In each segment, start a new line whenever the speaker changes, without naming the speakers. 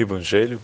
Evangelho,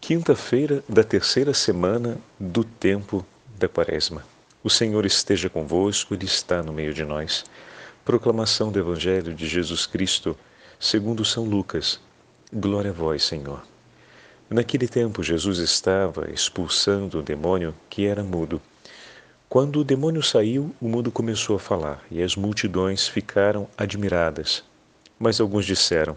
quinta-feira da terceira semana do tempo da Quaresma. O Senhor esteja convosco, Ele está no meio de nós. Proclamação do Evangelho de Jesus Cristo, segundo São Lucas. Glória a vós, Senhor. Naquele tempo, Jesus estava expulsando o demônio que era mudo. Quando o demônio saiu, o mudo começou a falar e as multidões ficaram admiradas. Mas alguns disseram: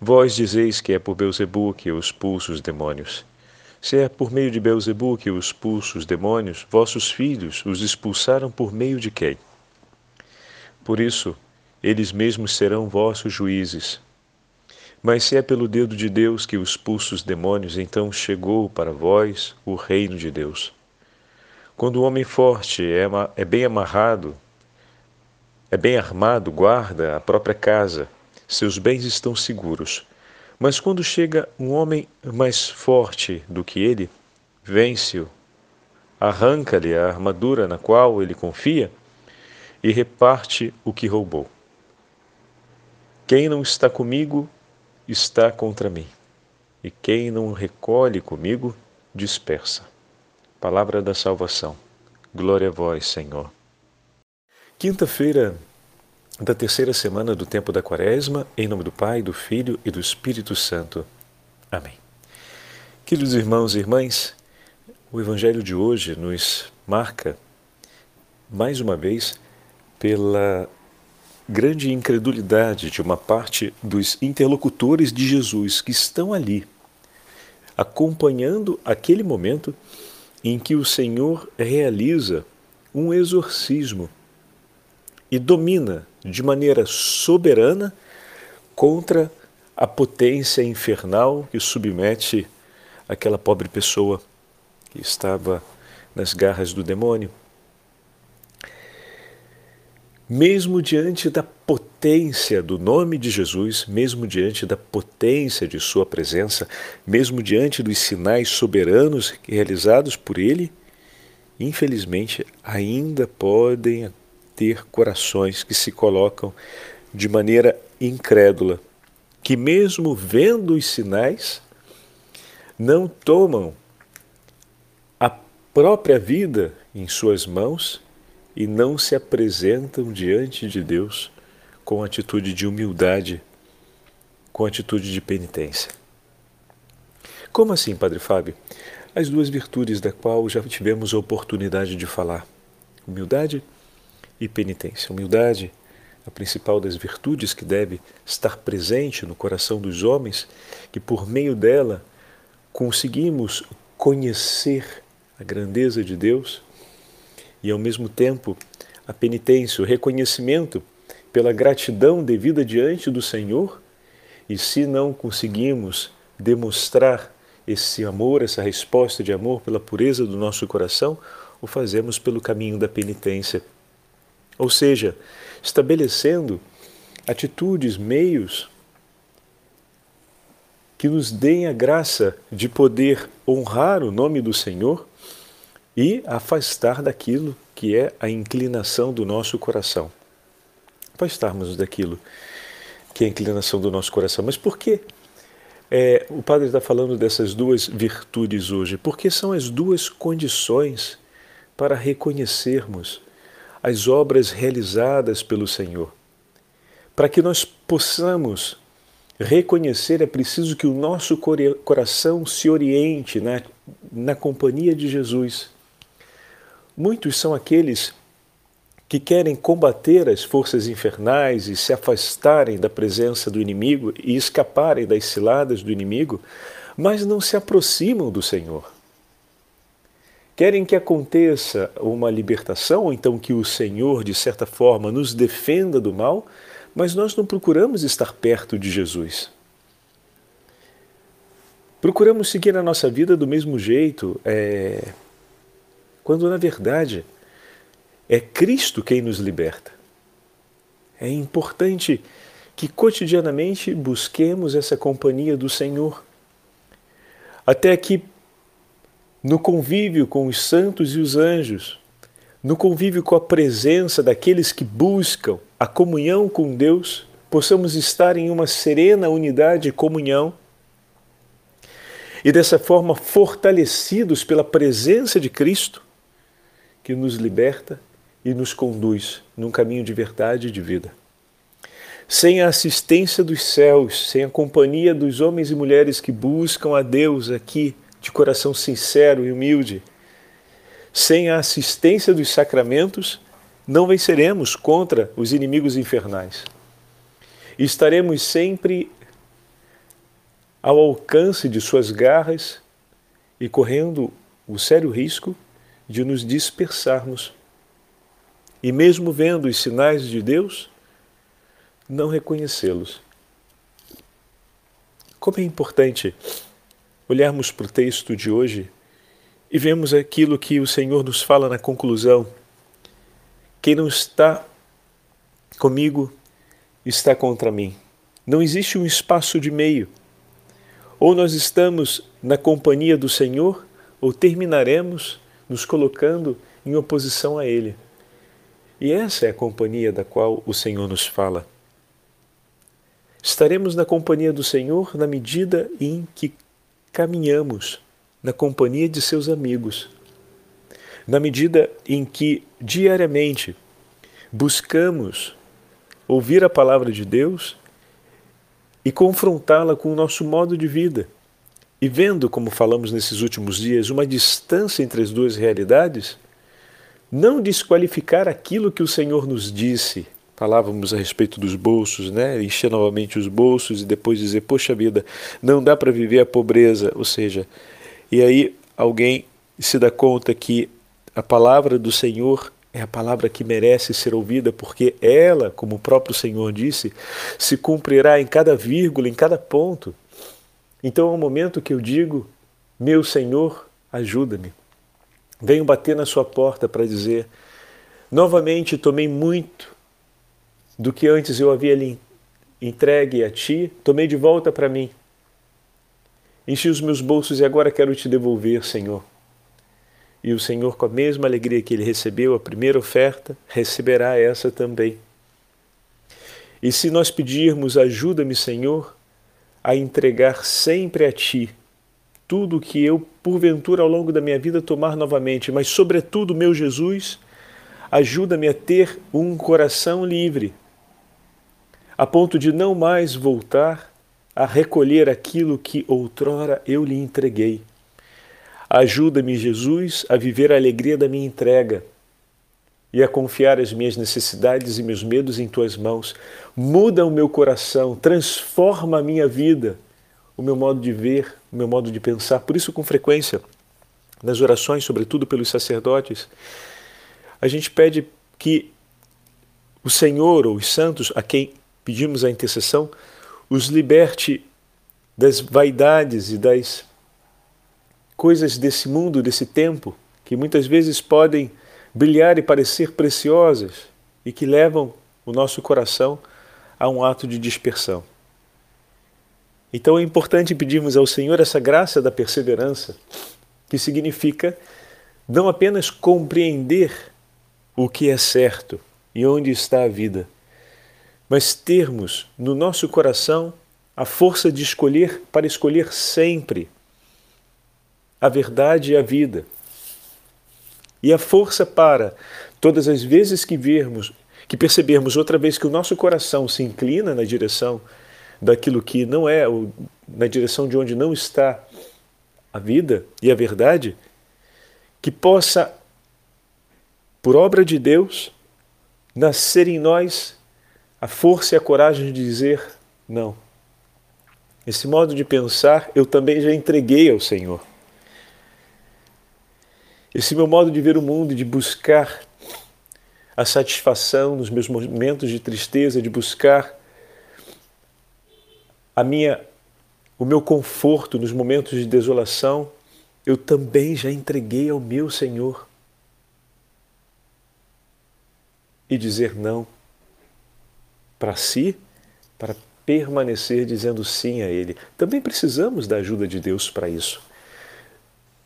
Vós dizeis que é por Beuzebu que eu expulso os demônios. Se é por meio de Beuzebu que eu expulso os demônios, vossos filhos os expulsaram por meio de quem? Por isso, eles mesmos serão vossos juízes. Mas se é pelo dedo de Deus que eu expulso os demônios, então chegou para vós o reino de Deus. Quando o homem forte é, é bem amarrado, é bem armado, guarda a própria casa, seus bens estão seguros. Mas quando chega um homem mais forte do que ele, vence-o, arranca-lhe a armadura na qual ele confia e reparte o que roubou. Quem não está comigo está contra mim, e quem não recolhe comigo, dispersa. Palavra da salvação. Glória a vós, Senhor. Quinta-feira da terceira semana do tempo da Quaresma, em nome do Pai, do Filho e do Espírito Santo. Amém. Queridos irmãos e irmãs, o Evangelho de hoje nos marca, mais uma vez, pela grande incredulidade de uma parte dos interlocutores de Jesus que estão ali, acompanhando aquele momento em que o Senhor realiza um exorcismo e domina de maneira soberana contra a potência infernal que submete aquela pobre pessoa que estava nas garras do demônio. Mesmo diante da potência do nome de Jesus, mesmo diante da potência de Sua presença, mesmo diante dos sinais soberanos realizados por Ele, infelizmente ainda podem ter corações que se colocam de maneira incrédula, que, mesmo vendo os sinais, não tomam a própria vida em suas mãos e não se apresentam diante de Deus com atitude de humildade, com atitude de penitência. Como assim, Padre Fábio? As duas virtudes da qual já tivemos a oportunidade de falar: humildade e penitência. Humildade, a principal das virtudes que deve estar presente no coração dos homens, que por meio dela conseguimos conhecer a grandeza de Deus e, ao mesmo tempo, a penitência, o reconhecimento pela gratidão devida diante do Senhor. E se não conseguimos demonstrar esse amor, essa resposta de amor pela pureza do nosso coração, o fazemos pelo caminho da penitência. Ou seja, estabelecendo atitudes, meios que nos deem a graça de poder honrar o nome do Senhor e afastar daquilo que é a inclinação do nosso coração. Afastarmos daquilo que é a inclinação do nosso coração. Mas por que é, o Padre está falando dessas duas virtudes hoje? Porque são as duas condições para reconhecermos as obras realizadas pelo Senhor. Para que nós possamos reconhecer, é preciso que o nosso coração se oriente na, na companhia de Jesus Muitos são aqueles que querem combater as forças infernais e se afastarem da presença do inimigo e escaparem das ciladas do inimigo, mas não se aproximam do Senhor. Querem que aconteça uma libertação, ou então que o Senhor, de certa forma, nos defenda do mal, mas nós não procuramos estar perto de Jesus. Procuramos seguir a nossa vida do mesmo jeito, é... quando na verdade é Cristo quem nos liberta. É importante que cotidianamente busquemos essa companhia do Senhor, até que no convívio com os santos e os anjos, no convívio com a presença daqueles que buscam a comunhão com Deus, possamos estar em uma serena unidade e comunhão e dessa forma fortalecidos pela presença de Cristo, que nos liberta e nos conduz num caminho de verdade e de vida. Sem a assistência dos céus, sem a companhia dos homens e mulheres que buscam a Deus aqui de coração sincero e humilde, sem a assistência dos sacramentos, não venceremos contra os inimigos infernais. Estaremos sempre ao alcance de suas garras e correndo o sério risco de nos dispersarmos. E mesmo vendo os sinais de Deus, não reconhecê-los. Como é importante olharmos para o texto de hoje e vemos aquilo que o Senhor nos fala na conclusão. Quem não está comigo está contra mim. Não existe um espaço de meio. Ou nós estamos na companhia do Senhor, ou terminaremos nos colocando em oposição a Ele. E essa é a companhia da qual o Senhor nos fala. Estaremos na companhia do Senhor na medida em que caminhamos na companhia de seus amigos, na medida em que diariamente buscamos ouvir a palavra de Deus e confrontá-la com o nosso modo de vida. E vendo, como falamos nesses últimos dias, uma distância entre as duas realidades, não desqualificar aquilo que o Senhor nos disse. Falávamos a respeito dos bolsos, né? Encher novamente os bolsos e depois dizer: Poxa vida, não dá para viver a pobreza. Ou seja, e aí alguém se dá conta que a palavra do Senhor é a palavra que merece ser ouvida, porque ela, como o próprio Senhor disse, se cumprirá em cada vírgula, em cada ponto. Então é o momento que eu digo: Meu Senhor, ajuda-me. Venho bater na sua porta para dizer: Novamente tomei muito do que antes eu havia lhe entregue a ti, tomei de volta para mim. Enchi os meus bolsos e agora quero te devolver, Senhor. E o Senhor, com a mesma alegria que ele recebeu a primeira oferta, receberá essa também. E se nós pedirmos, ajuda-me, Senhor, a entregar sempre a Ti tudo o que eu, porventura, ao longo da minha vida tomar novamente, mas, sobretudo, meu Jesus, ajuda-me a ter um coração livre, a ponto de não mais voltar a recolher aquilo que outrora eu lhe entreguei Ajuda-me, Jesus, a viver a alegria da minha entrega e a confiar as minhas necessidades e meus medos em tuas mãos. Muda o meu coração, transforma a minha vida, o meu modo de ver, o meu modo de pensar. Por isso, com frequência, nas orações, sobretudo pelos sacerdotes, a gente pede que o Senhor ou os santos a quem pedimos a intercessão os liberte das vaidades e das coisas desse mundo, desse tempo, que muitas vezes podem brilhar e parecer preciosas e que levam o nosso coração a um ato de dispersão. Então é importante pedirmos ao Senhor essa graça da perseverança, que significa não apenas compreender o que é certo e onde está a vida, mas termos no nosso coração a força de escolher para escolher sempre a verdade e a vida. E a força para, todas as vezes que vermos, que percebermos outra vez que o nosso coração se inclina na direção daquilo que não é, ou na direção de onde não está a vida e a verdade, que possa, por obra de Deus, nascer em nós a força e a coragem de dizer não. Esse modo de pensar eu também já entreguei ao Senhor. Esse meu modo de ver o mundo e de buscar a satisfação nos meus momentos de tristeza, de buscar a minha o meu conforto nos momentos de desolação, eu também já entreguei ao meu Senhor. E dizer não para si, para permanecer dizendo sim a Ele. Também precisamos da ajuda de Deus para isso.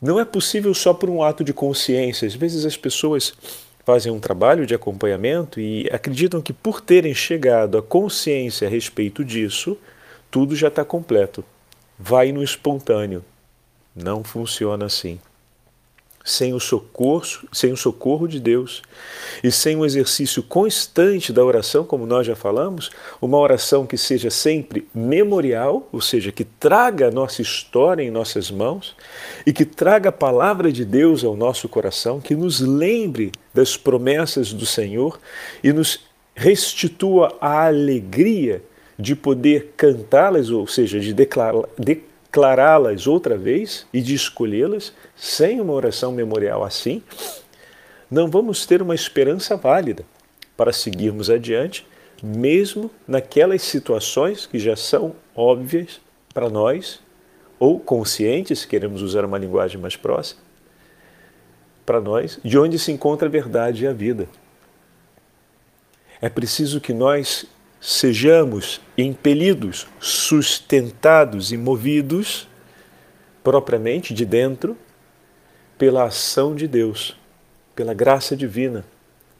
Não é possível só por um ato de consciência. Às vezes as pessoas fazem um trabalho de acompanhamento e acreditam que por terem chegado à consciência a respeito disso, tudo já está completo. Vai no espontâneo. Não funciona assim sem o socorro, sem o socorro de Deus e sem o exercício constante da oração, como nós já falamos, uma oração que seja sempre memorial, ou seja, que traga a nossa história em nossas mãos e que traga a palavra de Deus ao nosso coração, que nos lembre das promessas do Senhor e nos restitua a alegria de poder cantá-las, ou seja, de declará-las declará-las outra vez e de escolhê-las sem uma oração memorial assim, não vamos ter uma esperança válida para seguirmos adiante, mesmo naquelas situações que já são óbvias para nós, ou conscientes, se queremos usar uma linguagem mais próxima, para nós, de onde se encontra a verdade e a vida. É preciso que nós sejamos impelidos, sustentados e movidos propriamente de dentro pela ação de Deus, pela graça divina,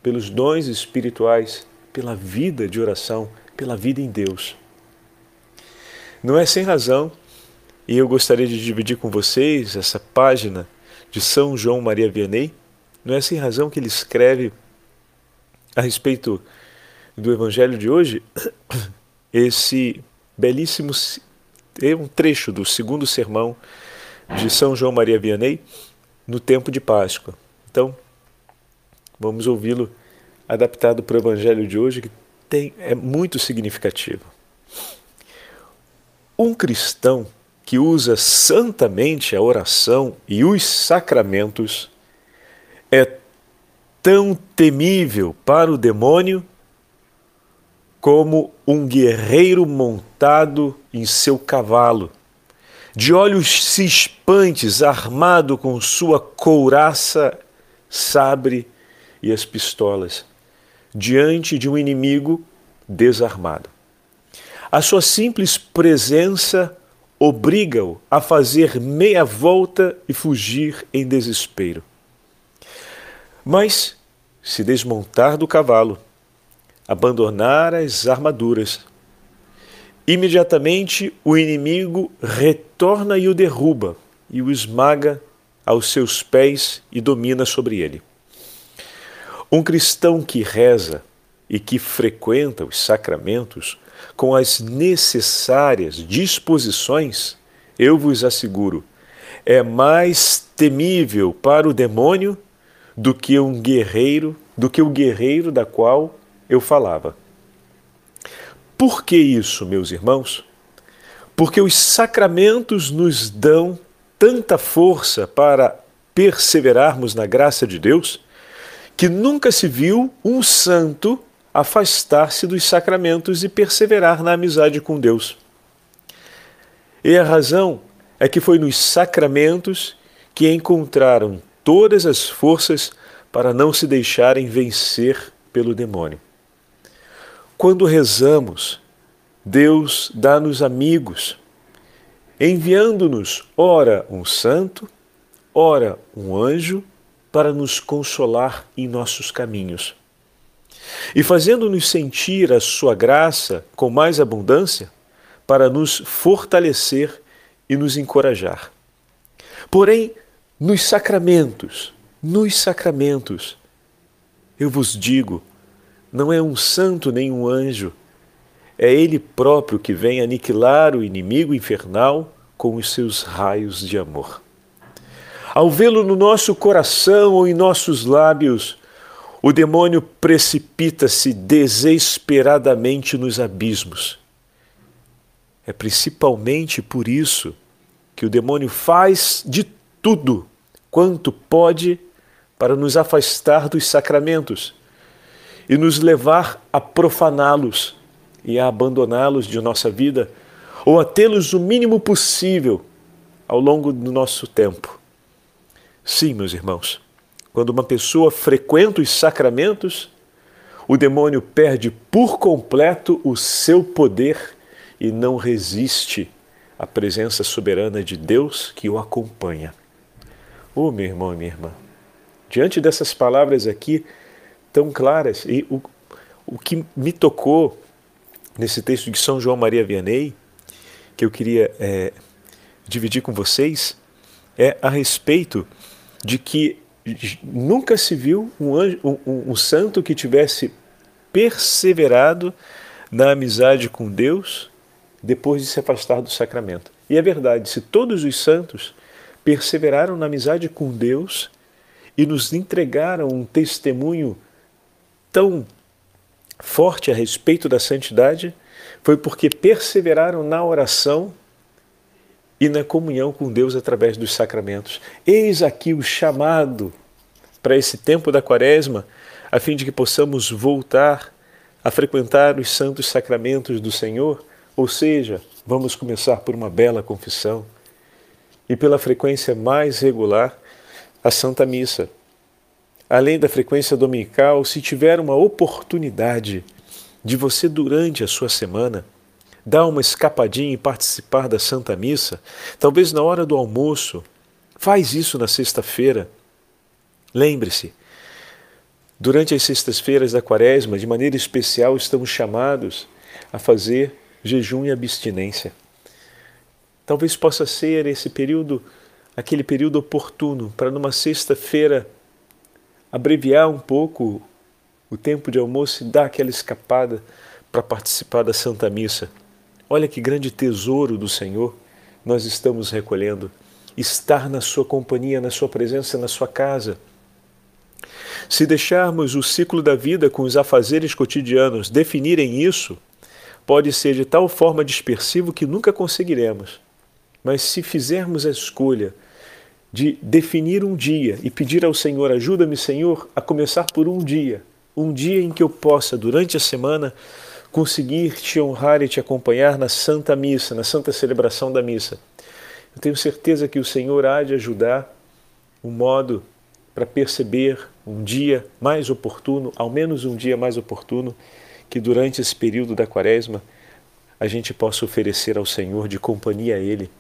pelos dons espirituais, pela vida de oração, pela vida em Deus. Não é sem razão, e eu gostaria de dividir com vocês essa página de São João Maria Vianney, não é sem razão que ele escreve a respeito do Evangelho de hoje, esse belíssimo é um trecho do segundo sermão de São João Maria Vianney no tempo de Páscoa. Então, vamos ouvi-lo adaptado para o Evangelho de hoje, que tem, é muito significativo. Um cristão que usa santamente a oração e os sacramentos é tão temível para o demônio como um guerreiro montado em seu cavalo, de olhos cispantes, armado com sua couraça, sabre e as pistolas, diante de um inimigo desarmado. A sua simples presença obriga-o a fazer meia volta e fugir em desespero. Mas, se desmontar do cavalo, abandonar as armaduras. Imediatamente o inimigo retorna e o derruba e o esmaga aos seus pés e domina sobre ele. Um cristão que reza e que frequenta os sacramentos com as necessárias disposições, eu vos asseguro, é mais temível para o demônio do que um guerreiro, do que o guerreiro da qual eu falava. Por que isso, meus irmãos? Porque os sacramentos nos dão tanta força para perseverarmos na graça de Deus que nunca se viu um santo afastar-se dos sacramentos e perseverar na amizade com Deus. E a razão é que foi nos sacramentos que encontraram todas as forças para não se deixarem vencer pelo demônio. Quando rezamos, Deus dá-nos amigos, enviando-nos, ora, um santo, ora, um anjo, para nos consolar em nossos caminhos. E fazendo-nos sentir a Sua graça com mais abundância, para nos fortalecer e nos encorajar. Porém, nos sacramentos, nos sacramentos, eu vos digo, não é um santo nem um anjo. É ele próprio que vem aniquilar o inimigo infernal com os seus raios de amor. Ao vê-lo no nosso coração ou em nossos lábios, o demônio precipita-se desesperadamente nos abismos. É principalmente por isso que o demônio faz de tudo quanto pode para nos afastar dos sacramentos e nos levar a profaná-los e a abandoná-los de nossa vida, ou a tê-los o mínimo possível ao longo do nosso tempo. Sim, meus irmãos, quando uma pessoa frequenta os sacramentos, o demônio perde por completo o seu poder e não resiste à presença soberana de Deus que o acompanha. Oh, meu irmão e minha irmã, diante dessas palavras aqui tão claras, e o, o que me tocou nesse texto de São João Maria Vianney, que eu queria é, dividir com vocês, é a respeito de que nunca se viu um, anjo, um, um santo que tivesse perseverado na amizade com Deus depois de se afastar do sacramento. E é verdade, se todos os santos perseveraram na amizade com Deus e nos entregaram um testemunho tão forte a respeito da santidade, foi porque perseveraram na oração e na comunhão com Deus através dos sacramentos. Eis aqui o chamado para esse tempo da Quaresma, a fim de que possamos voltar a frequentar os santos sacramentos do Senhor, ou seja, vamos começar por uma bela confissão e pela frequência mais regular, a Santa Missa. Além da frequência dominical, se tiver uma oportunidade de você durante a sua semana dar uma escapadinha e participar da Santa Missa, talvez na hora do almoço. Faz isso na sexta-feira. Lembre-se, durante as sextas-feiras da Quaresma, de maneira especial, estamos chamados a fazer jejum e abstinência. Talvez possa ser esse período, aquele período oportuno para numa sexta-feira abreviar um pouco o tempo de almoço e dar aquela escapada para participar da Santa Missa. Olha que grande tesouro do Senhor nós estamos recolhendo. Estar na Sua companhia, na Sua presença, na Sua casa. Se deixarmos o ciclo da vida com os afazeres cotidianos definirem isso, pode ser de tal forma dispersivo que nunca conseguiremos. Mas se fizermos a escolha de definir um dia e pedir ao Senhor, ajuda-me, Senhor, a começar por um dia, um dia em que eu possa, durante a semana, conseguir te honrar e te acompanhar na Santa Missa, na Santa Celebração da Missa. Eu tenho certeza que o Senhor há de ajudar um modo para perceber um dia mais oportuno, ao menos um dia mais oportuno, que durante esse período da Quaresma a gente possa oferecer ao Senhor de companhia a Ele.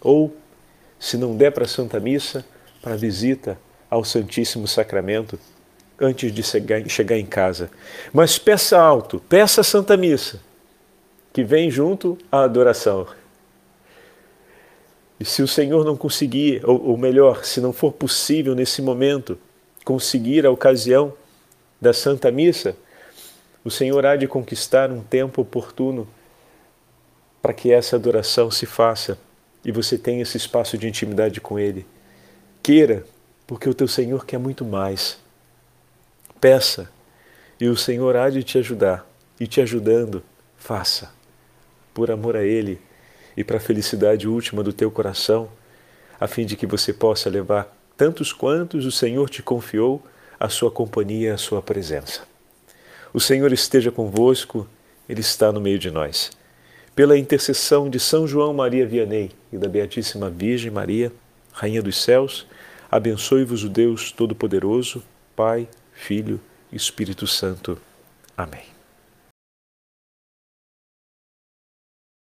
Ou, se não der para a Santa Missa, para a visita ao Santíssimo Sacramento antes de chegar em casa. Mas peça alto, peça a Santa Missa, que vem junto à adoração. E se o Senhor não conseguir, ou, ou melhor, se não for possível nesse momento conseguir a ocasião da Santa Missa, o Senhor há de conquistar um tempo oportuno para que essa adoração se faça e você tenha esse espaço de intimidade com Ele. Queira, porque o teu Senhor quer muito mais. Peça e o Senhor há de te ajudar. E te ajudando, faça, por amor a Ele e para a felicidade última do teu coração, a fim de que você possa levar tantos quantos o Senhor te confiou a sua companhia, a sua presença. O Senhor esteja convosco, Ele está no meio de nós. Pela intercessão de São João Maria Vianney e da Beatíssima Virgem Maria, Rainha dos Céus, abençoe-vos o Deus Todo-Poderoso, Pai, Filho e Espírito Santo. Amém.